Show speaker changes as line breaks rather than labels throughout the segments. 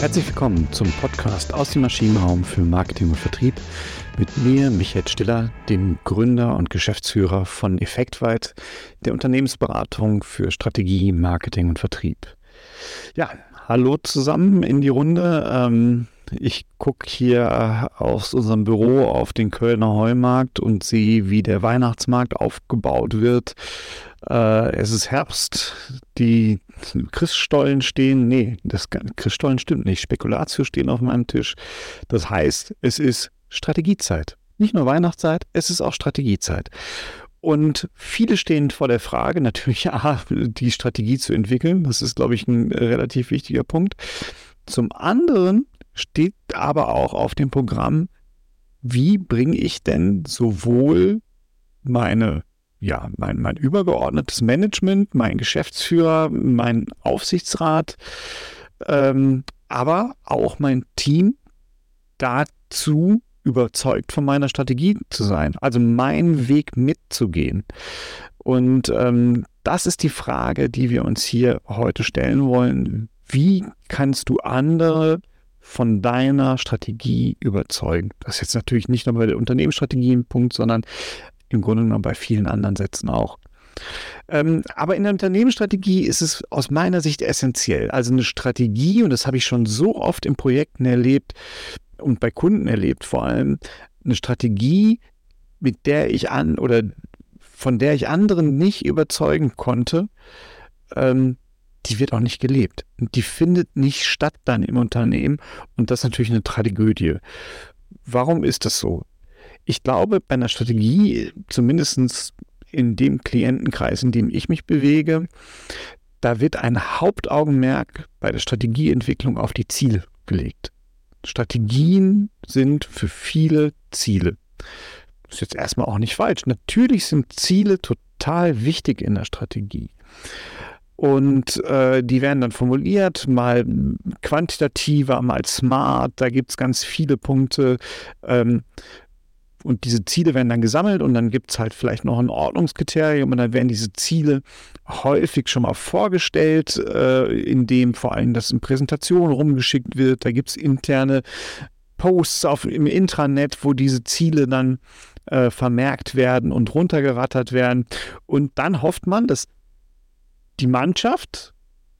Herzlich willkommen zum Podcast aus dem Maschinenraum für Marketing und Vertrieb mit mir, Michael Stiller, dem Gründer und Geschäftsführer von Effektweit, der Unternehmensberatung für Strategie, Marketing und Vertrieb. Ja, hallo zusammen in die Runde. Ähm, ich gucke hier aus unserem Büro auf den Kölner Heumarkt und sehe, wie der Weihnachtsmarkt aufgebaut wird. Äh, es ist Herbst, die Christstollen stehen, nee, das Christstollen stimmt nicht, Spekulatio stehen auf meinem Tisch. Das heißt, es ist Strategiezeit. Nicht nur Weihnachtszeit, es ist auch Strategiezeit. Und viele stehen vor der Frage, natürlich A, die Strategie zu entwickeln. Das ist, glaube ich, ein relativ wichtiger Punkt. Zum anderen steht aber auch auf dem Programm, wie bringe ich denn sowohl meine ja, mein, mein übergeordnetes Management, mein Geschäftsführer, mein Aufsichtsrat, ähm, aber auch mein Team dazu überzeugt von meiner Strategie zu sein, also meinen Weg mitzugehen. Und ähm, das ist die Frage, die wir uns hier heute stellen wollen. Wie kannst du andere von deiner Strategie überzeugen? Das ist jetzt natürlich nicht nur bei der Unternehmensstrategie ein Punkt, sondern im Grunde genommen bei vielen anderen Sätzen auch. Ähm, aber in der Unternehmensstrategie ist es aus meiner Sicht essentiell. Also eine Strategie, und das habe ich schon so oft in Projekten erlebt und bei Kunden erlebt vor allem, eine Strategie, mit der ich an oder von der ich anderen nicht überzeugen konnte, ähm, die wird auch nicht gelebt. Die findet nicht statt dann im Unternehmen. Und das ist natürlich eine Tragödie. Warum ist das so? Ich glaube, bei einer Strategie, zumindest in dem Klientenkreis, in dem ich mich bewege, da wird ein Hauptaugenmerk bei der Strategieentwicklung auf die Ziele gelegt. Strategien sind für viele Ziele. Das ist jetzt erstmal auch nicht falsch. Natürlich sind Ziele total wichtig in der Strategie. Und äh, die werden dann formuliert, mal quantitativer, mal smart. Da gibt es ganz viele Punkte. Ähm, und diese Ziele werden dann gesammelt und dann gibt es halt vielleicht noch ein Ordnungskriterium und dann werden diese Ziele häufig schon mal vorgestellt, äh, indem vor allem das in Präsentationen rumgeschickt wird. Da gibt es interne Posts auf, im Intranet, wo diese Ziele dann äh, vermerkt werden und runtergerattert werden. Und dann hofft man, dass die Mannschaft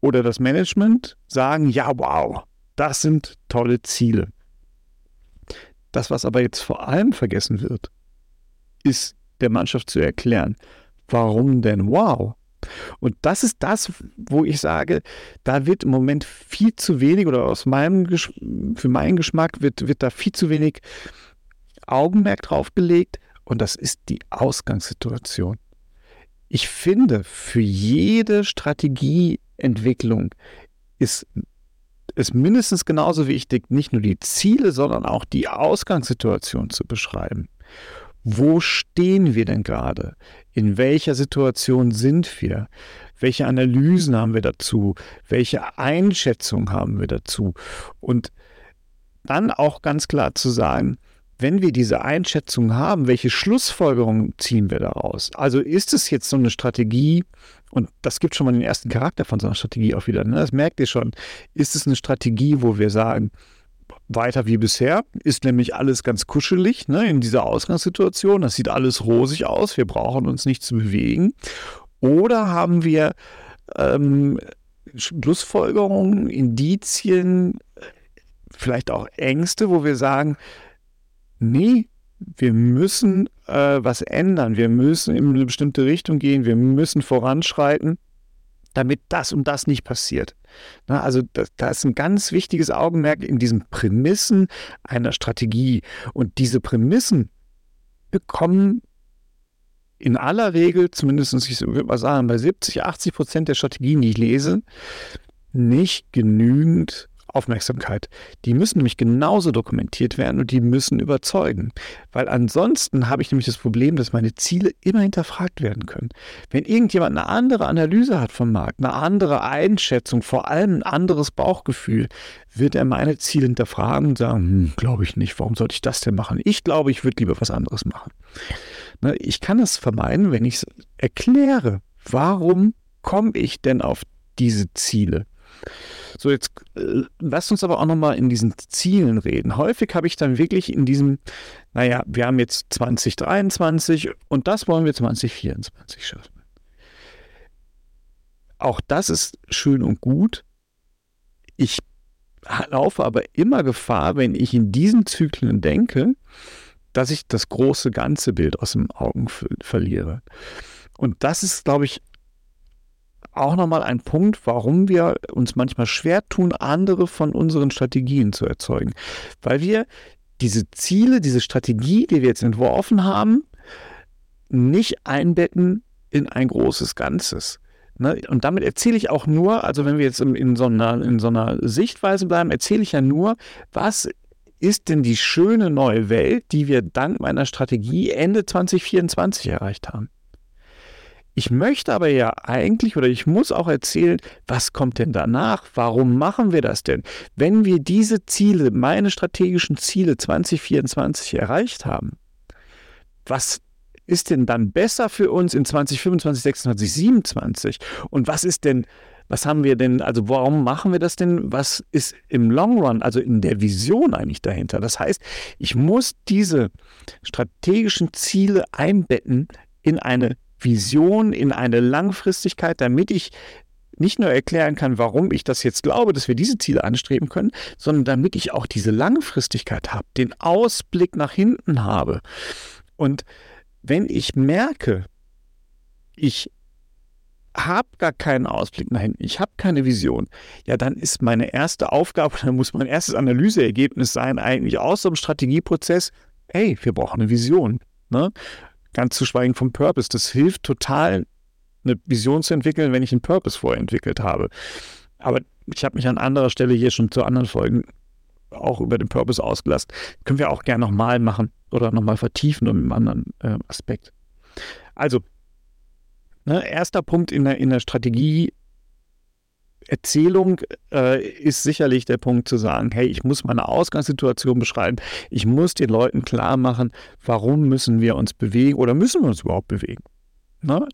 oder das Management sagen, ja, wow, das sind tolle Ziele. Das, was aber jetzt vor allem vergessen wird, ist der Mannschaft zu erklären, warum denn wow? Und das ist das, wo ich sage, da wird im Moment viel zu wenig oder aus meinem für meinen Geschmack wird, wird da viel zu wenig Augenmerk drauf gelegt und das ist die Ausgangssituation. Ich finde, für jede Strategieentwicklung ist ist mindestens genauso wichtig, nicht nur die Ziele, sondern auch die Ausgangssituation zu beschreiben. Wo stehen wir denn gerade? In welcher Situation sind wir? Welche Analysen haben wir dazu? Welche Einschätzung haben wir dazu? Und dann auch ganz klar zu sagen, wenn wir diese Einschätzung haben, welche Schlussfolgerungen ziehen wir daraus? Also ist es jetzt so eine Strategie, und das gibt schon mal den ersten Charakter von so einer Strategie auch wieder. Ne? Das merkt ihr schon. Ist es eine Strategie, wo wir sagen, weiter wie bisher, ist nämlich alles ganz kuschelig ne, in dieser Ausgangssituation. Das sieht alles rosig aus. Wir brauchen uns nicht zu bewegen. Oder haben wir ähm, Schlussfolgerungen, Indizien, vielleicht auch Ängste, wo wir sagen, nee, wir müssen äh, was ändern, wir müssen in eine bestimmte Richtung gehen, wir müssen voranschreiten, damit das und das nicht passiert. Na, also da ist ein ganz wichtiges Augenmerk in diesen Prämissen einer Strategie. Und diese Prämissen bekommen in aller Regel, zumindest ich würde mal sagen, bei 70, 80 Prozent der Strategien, die ich lese, nicht genügend Aufmerksamkeit. Die müssen nämlich genauso dokumentiert werden und die müssen überzeugen. Weil ansonsten habe ich nämlich das Problem, dass meine Ziele immer hinterfragt werden können. Wenn irgendjemand eine andere Analyse hat vom Markt, eine andere Einschätzung, vor allem ein anderes Bauchgefühl, wird er meine Ziele hinterfragen und sagen, hm, glaube ich nicht, warum sollte ich das denn machen? Ich glaube, ich würde lieber was anderes machen. Ne, ich kann es vermeiden, wenn ich es erkläre. Warum komme ich denn auf diese Ziele? So, jetzt äh, lasst uns aber auch nochmal in diesen Zielen reden. Häufig habe ich dann wirklich in diesem, naja, wir haben jetzt 2023 und das wollen wir 2024 schaffen. Auch das ist schön und gut. Ich laufe aber immer Gefahr, wenn ich in diesen Zyklen denke, dass ich das große ganze Bild aus den Augen verliere. Und das ist, glaube ich, auch nochmal ein Punkt, warum wir uns manchmal schwer tun, andere von unseren Strategien zu erzeugen. Weil wir diese Ziele, diese Strategie, die wir jetzt entworfen haben, nicht einbetten in ein großes Ganzes. Ne? Und damit erzähle ich auch nur, also wenn wir jetzt in, so einer, in so einer Sichtweise bleiben, erzähle ich ja nur, was ist denn die schöne neue Welt, die wir dank meiner Strategie Ende 2024 erreicht haben. Ich möchte aber ja eigentlich oder ich muss auch erzählen, was kommt denn danach? Warum machen wir das denn? Wenn wir diese Ziele, meine strategischen Ziele 2024 erreicht haben, was ist denn dann besser für uns in 2025, 26, 27? Und was ist denn, was haben wir denn, also warum machen wir das denn? Was ist im Long Run, also in der Vision eigentlich dahinter? Das heißt, ich muss diese strategischen Ziele einbetten in eine Vision, in eine Langfristigkeit, damit ich nicht nur erklären kann, warum ich das jetzt glaube, dass wir diese Ziele anstreben können, sondern damit ich auch diese Langfristigkeit habe, den Ausblick nach hinten habe. Und wenn ich merke, ich habe gar keinen Ausblick nach hinten, ich habe keine Vision, ja, dann ist meine erste Aufgabe, dann muss mein erstes Analyseergebnis sein, eigentlich aus so einem Strategieprozess, hey, wir brauchen eine Vision. Ne? Ganz zu schweigen vom Purpose. Das hilft total, eine Vision zu entwickeln, wenn ich einen Purpose vorentwickelt habe. Aber ich habe mich an anderer Stelle hier schon zu anderen Folgen auch über den Purpose ausgelassen. Können wir auch gerne nochmal machen oder nochmal vertiefen um einen anderen äh, Aspekt. Also, ne, erster Punkt in der, in der Strategie Erzählung äh, ist sicherlich der Punkt zu sagen, hey, ich muss meine Ausgangssituation beschreiben, ich muss den Leuten klar machen, warum müssen wir uns bewegen oder müssen wir uns überhaupt bewegen. Ne?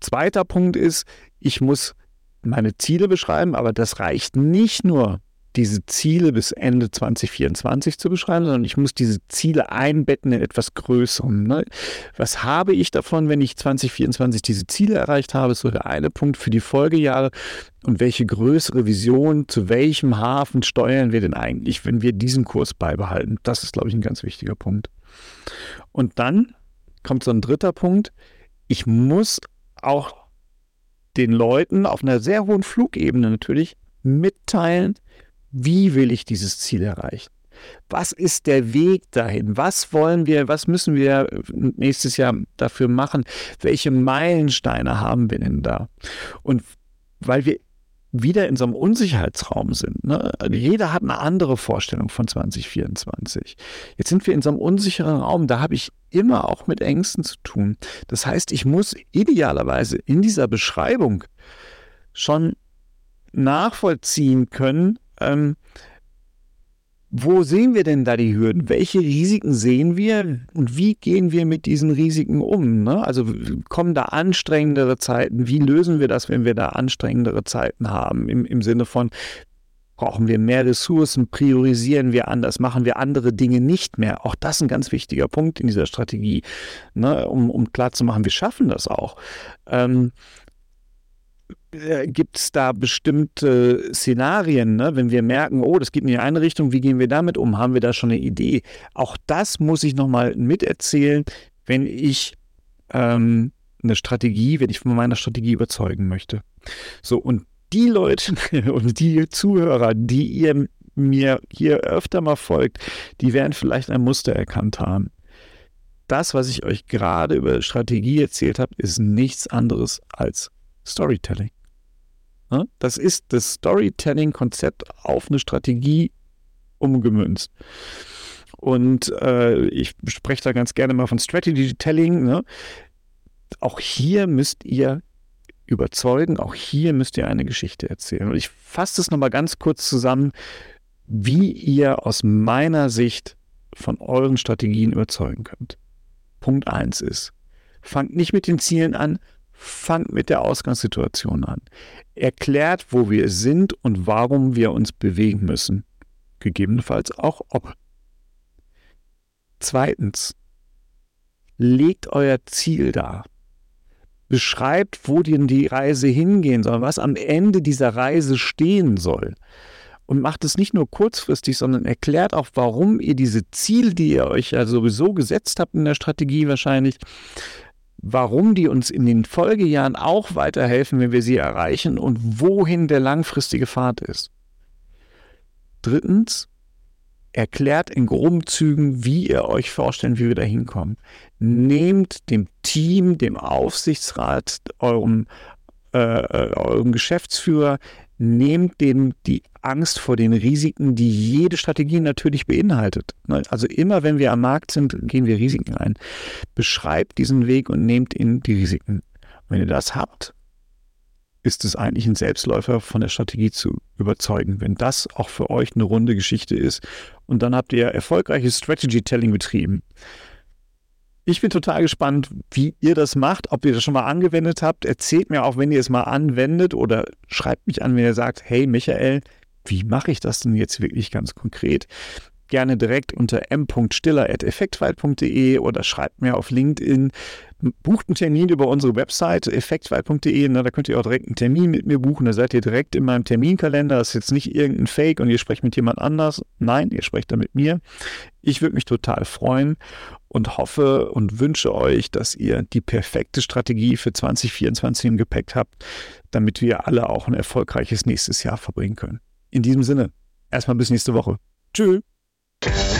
Zweiter Punkt ist, ich muss meine Ziele beschreiben, aber das reicht nicht nur, diese Ziele bis Ende 2024 zu beschreiben, sondern ich muss diese Ziele einbetten in etwas Größerem. Ne? Was habe ich davon, wenn ich 2024 diese Ziele erreicht habe? So der eine Punkt für die Folgejahre. Und welche größere Vision, zu welchem Hafen steuern wir denn eigentlich, wenn wir diesen Kurs beibehalten? Das ist, glaube ich, ein ganz wichtiger Punkt. Und dann kommt so ein dritter Punkt. Ich muss auch den Leuten auf einer sehr hohen Flugebene natürlich mitteilen, wie will ich dieses Ziel erreichen? Was ist der Weg dahin? Was wollen wir, was müssen wir nächstes Jahr dafür machen? Welche Meilensteine haben wir denn da? Und weil wir wieder in so einem Unsicherheitsraum sind. Ne? Jeder hat eine andere Vorstellung von 2024. Jetzt sind wir in so einem unsicheren Raum, da habe ich immer auch mit Ängsten zu tun. Das heißt, ich muss idealerweise in dieser Beschreibung schon nachvollziehen können, ähm, wo sehen wir denn da die Hürden? Welche Risiken sehen wir und wie gehen wir mit diesen Risiken um? Ne? Also kommen da anstrengendere Zeiten? Wie lösen wir das, wenn wir da anstrengendere Zeiten haben? Im, Im Sinne von, brauchen wir mehr Ressourcen? Priorisieren wir anders? Machen wir andere Dinge nicht mehr? Auch das ist ein ganz wichtiger Punkt in dieser Strategie, ne? um, um klarzumachen, wir schaffen das auch. Ähm, äh, gibt es da bestimmte Szenarien, ne? wenn wir merken, oh, das geht in die eine Richtung, wie gehen wir damit um? Haben wir da schon eine Idee? Auch das muss ich nochmal miterzählen, wenn ich ähm, eine Strategie, wenn ich von meiner Strategie überzeugen möchte. So, und die Leute und die Zuhörer, die ihr mir hier öfter mal folgt, die werden vielleicht ein Muster erkannt haben. Das, was ich euch gerade über Strategie erzählt habe, ist nichts anderes als Storytelling. Ne? Das ist das Storytelling-Konzept auf eine Strategie umgemünzt. Und äh, ich spreche da ganz gerne mal von Strategy Telling. Ne? Auch hier müsst ihr überzeugen, auch hier müsst ihr eine Geschichte erzählen. Und ich fasse das nochmal ganz kurz zusammen, wie ihr aus meiner Sicht von euren Strategien überzeugen könnt. Punkt 1 ist, fangt nicht mit den Zielen an, fangt mit der Ausgangssituation an. Erklärt, wo wir sind und warum wir uns bewegen müssen. Gegebenenfalls auch ob. Zweitens, legt euer Ziel dar. Beschreibt, wo denn die Reise hingehen soll, was am Ende dieser Reise stehen soll. Und macht es nicht nur kurzfristig, sondern erklärt auch, warum ihr diese Ziele, die ihr euch ja sowieso gesetzt habt in der Strategie wahrscheinlich, warum die uns in den Folgejahren auch weiterhelfen, wenn wir sie erreichen und wohin der langfristige Pfad ist. Drittens, erklärt in groben Zügen, wie ihr euch vorstellt, wie wir da hinkommen. Nehmt dem Team, dem Aufsichtsrat, eurem, äh, äh, eurem Geschäftsführer, nehmt dem die Angst vor den Risiken, die jede Strategie natürlich beinhaltet. Ne, also immer wenn wir am Markt sind, gehen wir Risiken ein. Beschreibt diesen Weg und nehmt in die Risiken. wenn ihr das habt, ist es eigentlich ein Selbstläufer von der Strategie zu überzeugen, wenn das auch für euch eine runde Geschichte ist. Und dann habt ihr erfolgreiches Strategy Telling betrieben. Ich bin total gespannt, wie ihr das macht, ob ihr das schon mal angewendet habt. Erzählt mir auch, wenn ihr es mal anwendet oder schreibt mich an, wenn ihr sagt, hey Michael, wie mache ich das denn jetzt wirklich ganz konkret? Gerne direkt unter m.stiller.effektweit.de oder schreibt mir auf LinkedIn. Bucht einen Termin über unsere Website effektweit.de. Da könnt ihr auch direkt einen Termin mit mir buchen. Da seid ihr direkt in meinem Terminkalender. Das ist jetzt nicht irgendein Fake und ihr sprecht mit jemand anders. Nein, ihr sprecht da mit mir. Ich würde mich total freuen und hoffe und wünsche euch, dass ihr die perfekte Strategie für 2024 im Gepäck habt, damit wir alle auch ein erfolgreiches nächstes Jahr verbringen können. In diesem Sinne, erstmal bis nächste Woche. Tschüss. Yeah.